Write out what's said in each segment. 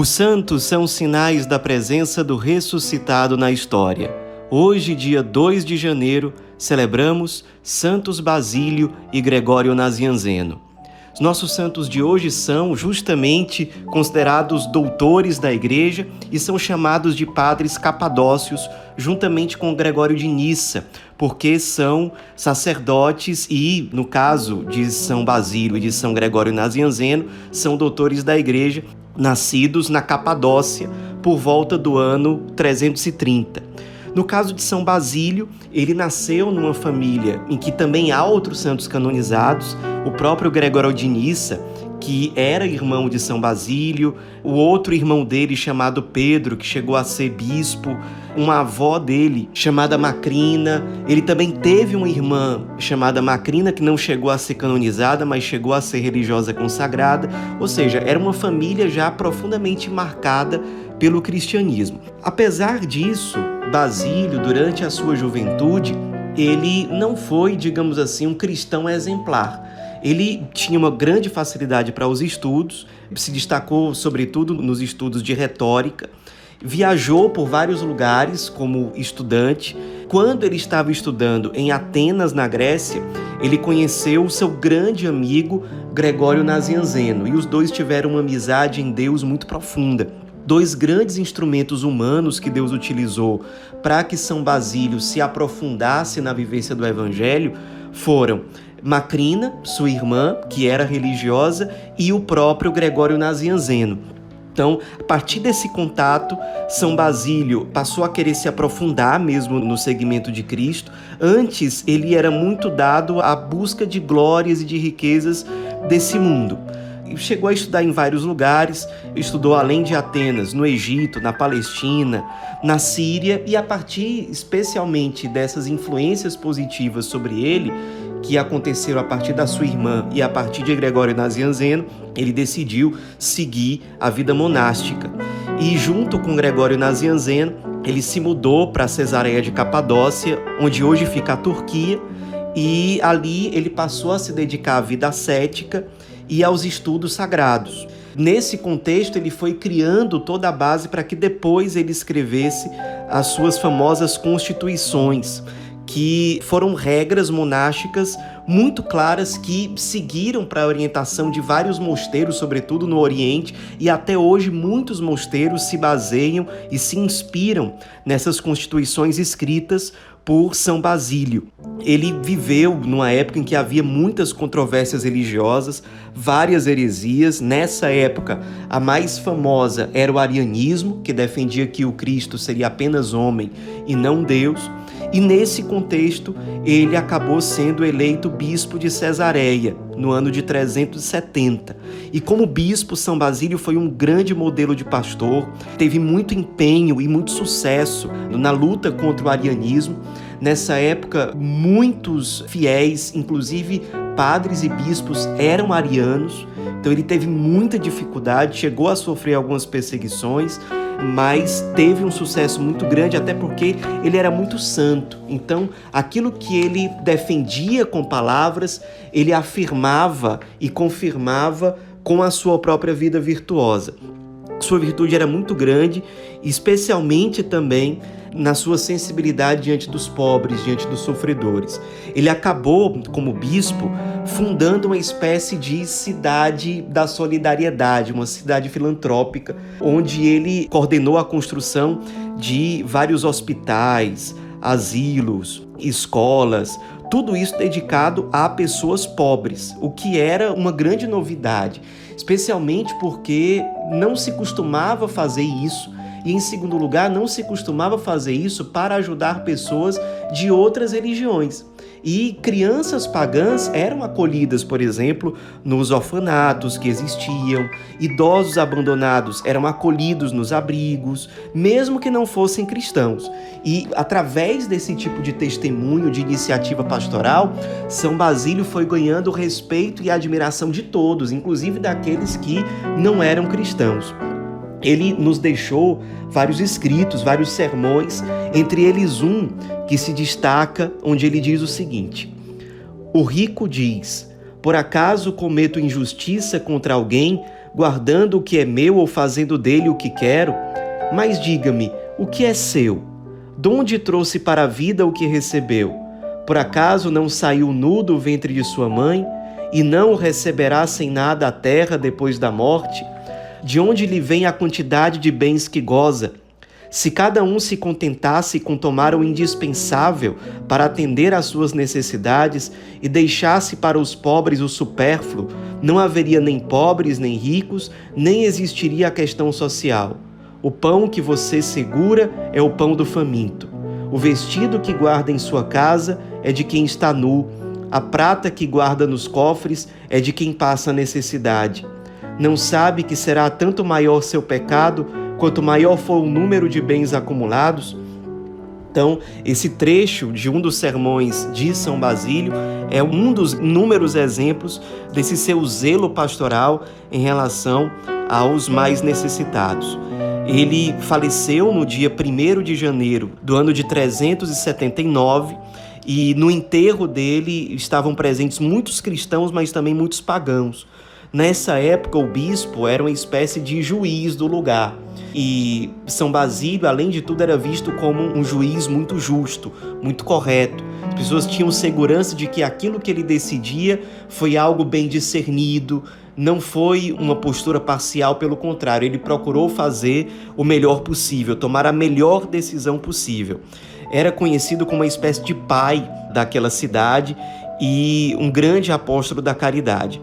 Os santos são sinais da presença do ressuscitado na história. Hoje, dia 2 de janeiro, celebramos Santos Basílio e Gregório Nazianzeno. Os nossos santos de hoje são justamente considerados doutores da igreja e são chamados de padres capadócios, juntamente com Gregório de Nissa, porque são sacerdotes e, no caso de São Basílio e de São Gregório Nazianzeno, são doutores da igreja nascidos na Capadócia por volta do ano 330. No caso de São Basílio, ele nasceu numa família em que também há outros santos canonizados, o próprio Gregório de Nissa, que era irmão de São Basílio, o outro irmão dele chamado Pedro, que chegou a ser bispo, uma avó dele chamada Macrina. Ele também teve uma irmã chamada Macrina que não chegou a ser canonizada, mas chegou a ser religiosa consagrada, ou seja, era uma família já profundamente marcada pelo cristianismo. Apesar disso, Basílio, durante a sua juventude, ele não foi, digamos assim, um cristão exemplar. Ele tinha uma grande facilidade para os estudos, se destacou sobretudo nos estudos de retórica, viajou por vários lugares como estudante. Quando ele estava estudando em Atenas, na Grécia, ele conheceu o seu grande amigo Gregório Nazianzeno e os dois tiveram uma amizade em Deus muito profunda. Dois grandes instrumentos humanos que Deus utilizou para que São Basílio se aprofundasse na vivência do Evangelho foram Macrina, sua irmã, que era religiosa, e o próprio Gregório Nazianzeno. Então, a partir desse contato, São Basílio passou a querer se aprofundar mesmo no segmento de Cristo. Antes, ele era muito dado à busca de glórias e de riquezas desse mundo chegou a estudar em vários lugares, estudou além de Atenas, no Egito, na Palestina, na Síria, e a partir especialmente dessas influências positivas sobre ele, que aconteceram a partir da sua irmã e a partir de Gregório Nazianzeno, ele decidiu seguir a vida monástica. E junto com Gregório Nazianzeno, ele se mudou para Cesareia de Capadócia, onde hoje fica a Turquia, e ali ele passou a se dedicar à vida ascética e aos estudos sagrados. Nesse contexto, ele foi criando toda a base para que depois ele escrevesse as suas famosas constituições, que foram regras monásticas muito claras que seguiram para a orientação de vários mosteiros, sobretudo no Oriente, e até hoje muitos mosteiros se baseiam e se inspiram nessas constituições escritas por São Basílio. Ele viveu numa época em que havia muitas controvérsias religiosas, várias heresias. Nessa época, a mais famosa era o arianismo, que defendia que o Cristo seria apenas homem e não Deus. E nesse contexto, ele acabou sendo eleito bispo de Cesareia no ano de 370. E como bispo, São Basílio foi um grande modelo de pastor, teve muito empenho e muito sucesso na luta contra o arianismo. Nessa época, muitos fiéis, inclusive padres e bispos, eram arianos, então ele teve muita dificuldade, chegou a sofrer algumas perseguições mas teve um sucesso muito grande, até porque ele era muito santo. Então, aquilo que ele defendia com palavras, ele afirmava e confirmava com a sua própria vida virtuosa. Sua virtude era muito grande, especialmente também na sua sensibilidade diante dos pobres, diante dos sofredores. Ele acabou, como bispo, fundando uma espécie de cidade da solidariedade, uma cidade filantrópica, onde ele coordenou a construção de vários hospitais, asilos, escolas, tudo isso dedicado a pessoas pobres, o que era uma grande novidade, especialmente porque não se costumava fazer isso e, em segundo lugar, não se costumava fazer isso para ajudar pessoas de outras religiões. E crianças pagãs eram acolhidas, por exemplo, nos orfanatos que existiam, idosos abandonados eram acolhidos nos abrigos, mesmo que não fossem cristãos. E através desse tipo de testemunho, de iniciativa pastoral, São Basílio foi ganhando o respeito e a admiração de todos, inclusive daqueles que não eram cristãos ele nos deixou vários escritos, vários sermões, entre eles um que se destaca, onde ele diz o seguinte: O rico diz: Por acaso cometo injustiça contra alguém guardando o que é meu ou fazendo dele o que quero? Mas diga-me, o que é seu? De onde trouxe para a vida o que recebeu? Por acaso não saiu nu do ventre de sua mãe? E não receberá sem nada a terra depois da morte? De onde lhe vem a quantidade de bens que goza? Se cada um se contentasse com tomar o indispensável para atender às suas necessidades e deixasse para os pobres o supérfluo, não haveria nem pobres nem ricos, nem existiria a questão social. O pão que você segura é o pão do faminto. O vestido que guarda em sua casa é de quem está nu. A prata que guarda nos cofres é de quem passa necessidade. Não sabe que será tanto maior seu pecado quanto maior for o número de bens acumulados. Então, esse trecho de um dos sermões de São Basílio é um dos inúmeros exemplos desse seu zelo pastoral em relação aos mais necessitados. Ele faleceu no dia 1 de janeiro do ano de 379 e no enterro dele estavam presentes muitos cristãos, mas também muitos pagãos. Nessa época, o bispo era uma espécie de juiz do lugar. E São Basílio, além de tudo, era visto como um juiz muito justo, muito correto. As pessoas tinham segurança de que aquilo que ele decidia foi algo bem discernido, não foi uma postura parcial, pelo contrário, ele procurou fazer o melhor possível, tomar a melhor decisão possível. Era conhecido como uma espécie de pai daquela cidade e um grande apóstolo da caridade.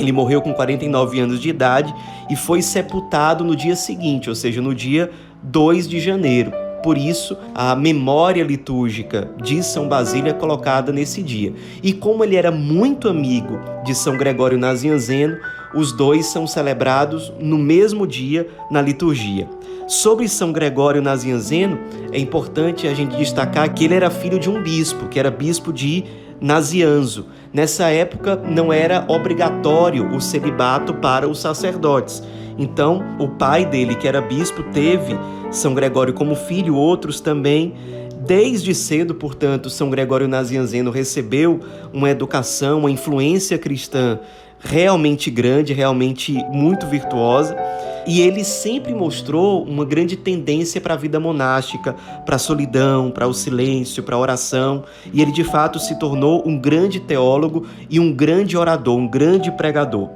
Ele morreu com 49 anos de idade e foi sepultado no dia seguinte, ou seja, no dia 2 de janeiro. Por isso, a memória litúrgica de São Basílio é colocada nesse dia. E como ele era muito amigo de São Gregório Nazianzeno, os dois são celebrados no mesmo dia na liturgia. Sobre São Gregório Nazianzeno, é importante a gente destacar que ele era filho de um bispo, que era bispo de Nazianzo. Nessa época não era obrigatório o celibato para os sacerdotes. Então, o pai dele, que era bispo, teve São Gregório como filho, outros também. Desde cedo, portanto, São Gregório Nazianzeno recebeu uma educação, uma influência cristã realmente grande, realmente muito virtuosa. E ele sempre mostrou uma grande tendência para a vida monástica, para a solidão, para o silêncio, para a oração. E ele de fato se tornou um grande teólogo e um grande orador, um grande pregador.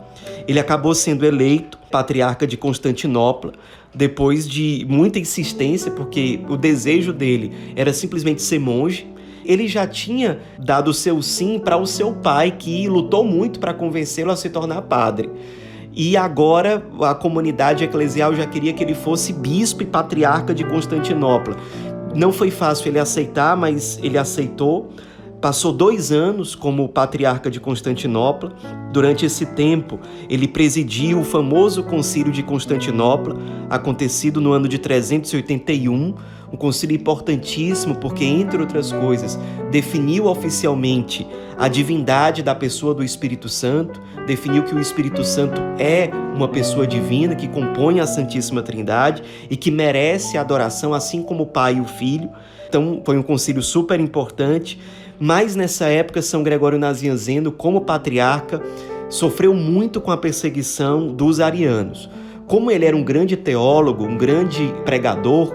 Ele acabou sendo eleito patriarca de Constantinopla depois de muita insistência, porque o desejo dele era simplesmente ser monge ele já tinha dado o seu sim para o seu pai, que lutou muito para convencê-lo a se tornar padre. E agora a comunidade eclesial já queria que ele fosse bispo e patriarca de Constantinopla. Não foi fácil ele aceitar, mas ele aceitou. Passou dois anos como patriarca de Constantinopla. Durante esse tempo, ele presidiu o famoso Concílio de Constantinopla, acontecido no ano de 381, um concílio importantíssimo porque, entre outras coisas, definiu oficialmente a divindade da pessoa do Espírito Santo, definiu que o Espírito Santo é uma pessoa divina que compõe a Santíssima Trindade e que merece adoração, assim como o Pai e o Filho. Então, foi um concílio super importante. Mas nessa época, São Gregório Nazianzeno, como patriarca, sofreu muito com a perseguição dos arianos. Como ele era um grande teólogo, um grande pregador,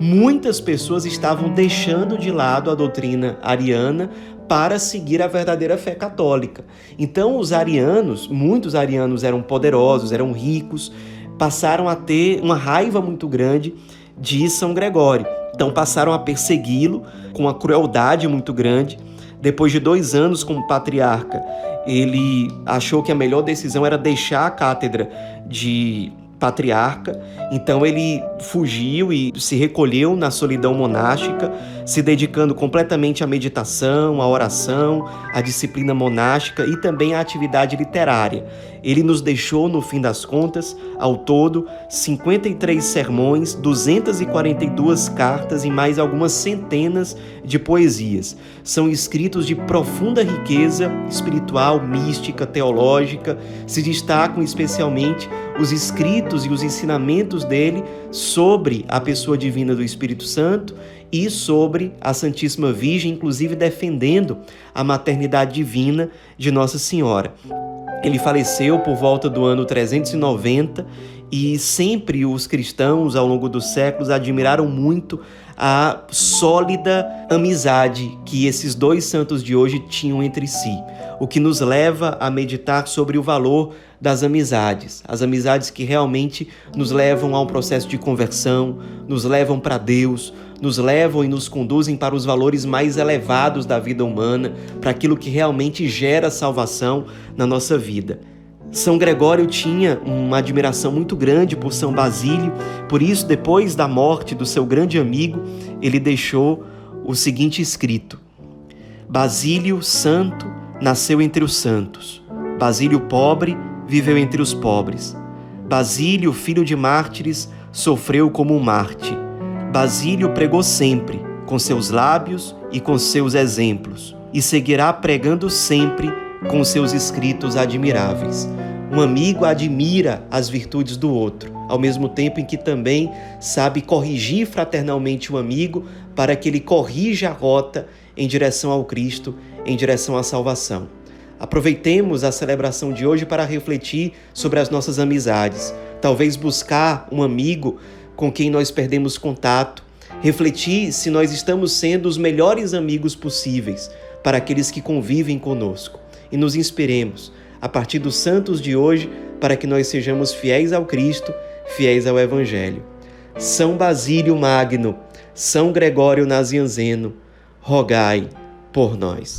muitas pessoas estavam deixando de lado a doutrina ariana para seguir a verdadeira fé católica. Então, os arianos, muitos arianos eram poderosos, eram ricos, passaram a ter uma raiva muito grande de São Gregório. Então, passaram a persegui-lo com uma crueldade muito grande. Depois de dois anos como patriarca, ele achou que a melhor decisão era deixar a cátedra de patriarca. Então ele fugiu e se recolheu na solidão monástica, se dedicando completamente à meditação, à oração, à disciplina monástica e também à atividade literária. Ele nos deixou, no fim das contas, ao todo, 53 sermões, 242 cartas e mais algumas centenas de poesias. São escritos de profunda riqueza espiritual, mística, teológica. Se destacam especialmente os escritos e os ensinamentos dele sobre a pessoa divina do Espírito Santo e sobre a Santíssima Virgem, inclusive defendendo a maternidade divina de Nossa Senhora. Ele faleceu por volta do ano 390 e sempre os cristãos, ao longo dos séculos, admiraram muito a sólida amizade que esses dois santos de hoje tinham entre si, o que nos leva a meditar sobre o valor das amizades, as amizades que realmente nos levam a um processo de conversão, nos levam para Deus, nos levam e nos conduzem para os valores mais elevados da vida humana, para aquilo que realmente gera salvação na nossa vida. São Gregório tinha uma admiração muito grande por São Basílio, por isso, depois da morte do seu grande amigo, ele deixou o seguinte escrito: Basílio, santo, nasceu entre os santos. Basílio, pobre, viveu entre os pobres. Basílio, filho de mártires, sofreu como um Marte. Basílio pregou sempre, com seus lábios e com seus exemplos, e seguirá pregando sempre com seus escritos admiráveis. Um amigo admira as virtudes do outro, ao mesmo tempo em que também sabe corrigir fraternalmente o amigo para que ele corrija a rota em direção ao Cristo, em direção à salvação. Aproveitemos a celebração de hoje para refletir sobre as nossas amizades, talvez buscar um amigo com quem nós perdemos contato, refletir se nós estamos sendo os melhores amigos possíveis para aqueles que convivem conosco e nos inspiremos a partir dos santos de hoje para que nós sejamos fiéis ao Cristo, fiéis ao Evangelho. São Basílio Magno, São Gregório Nazianzeno, rogai por nós.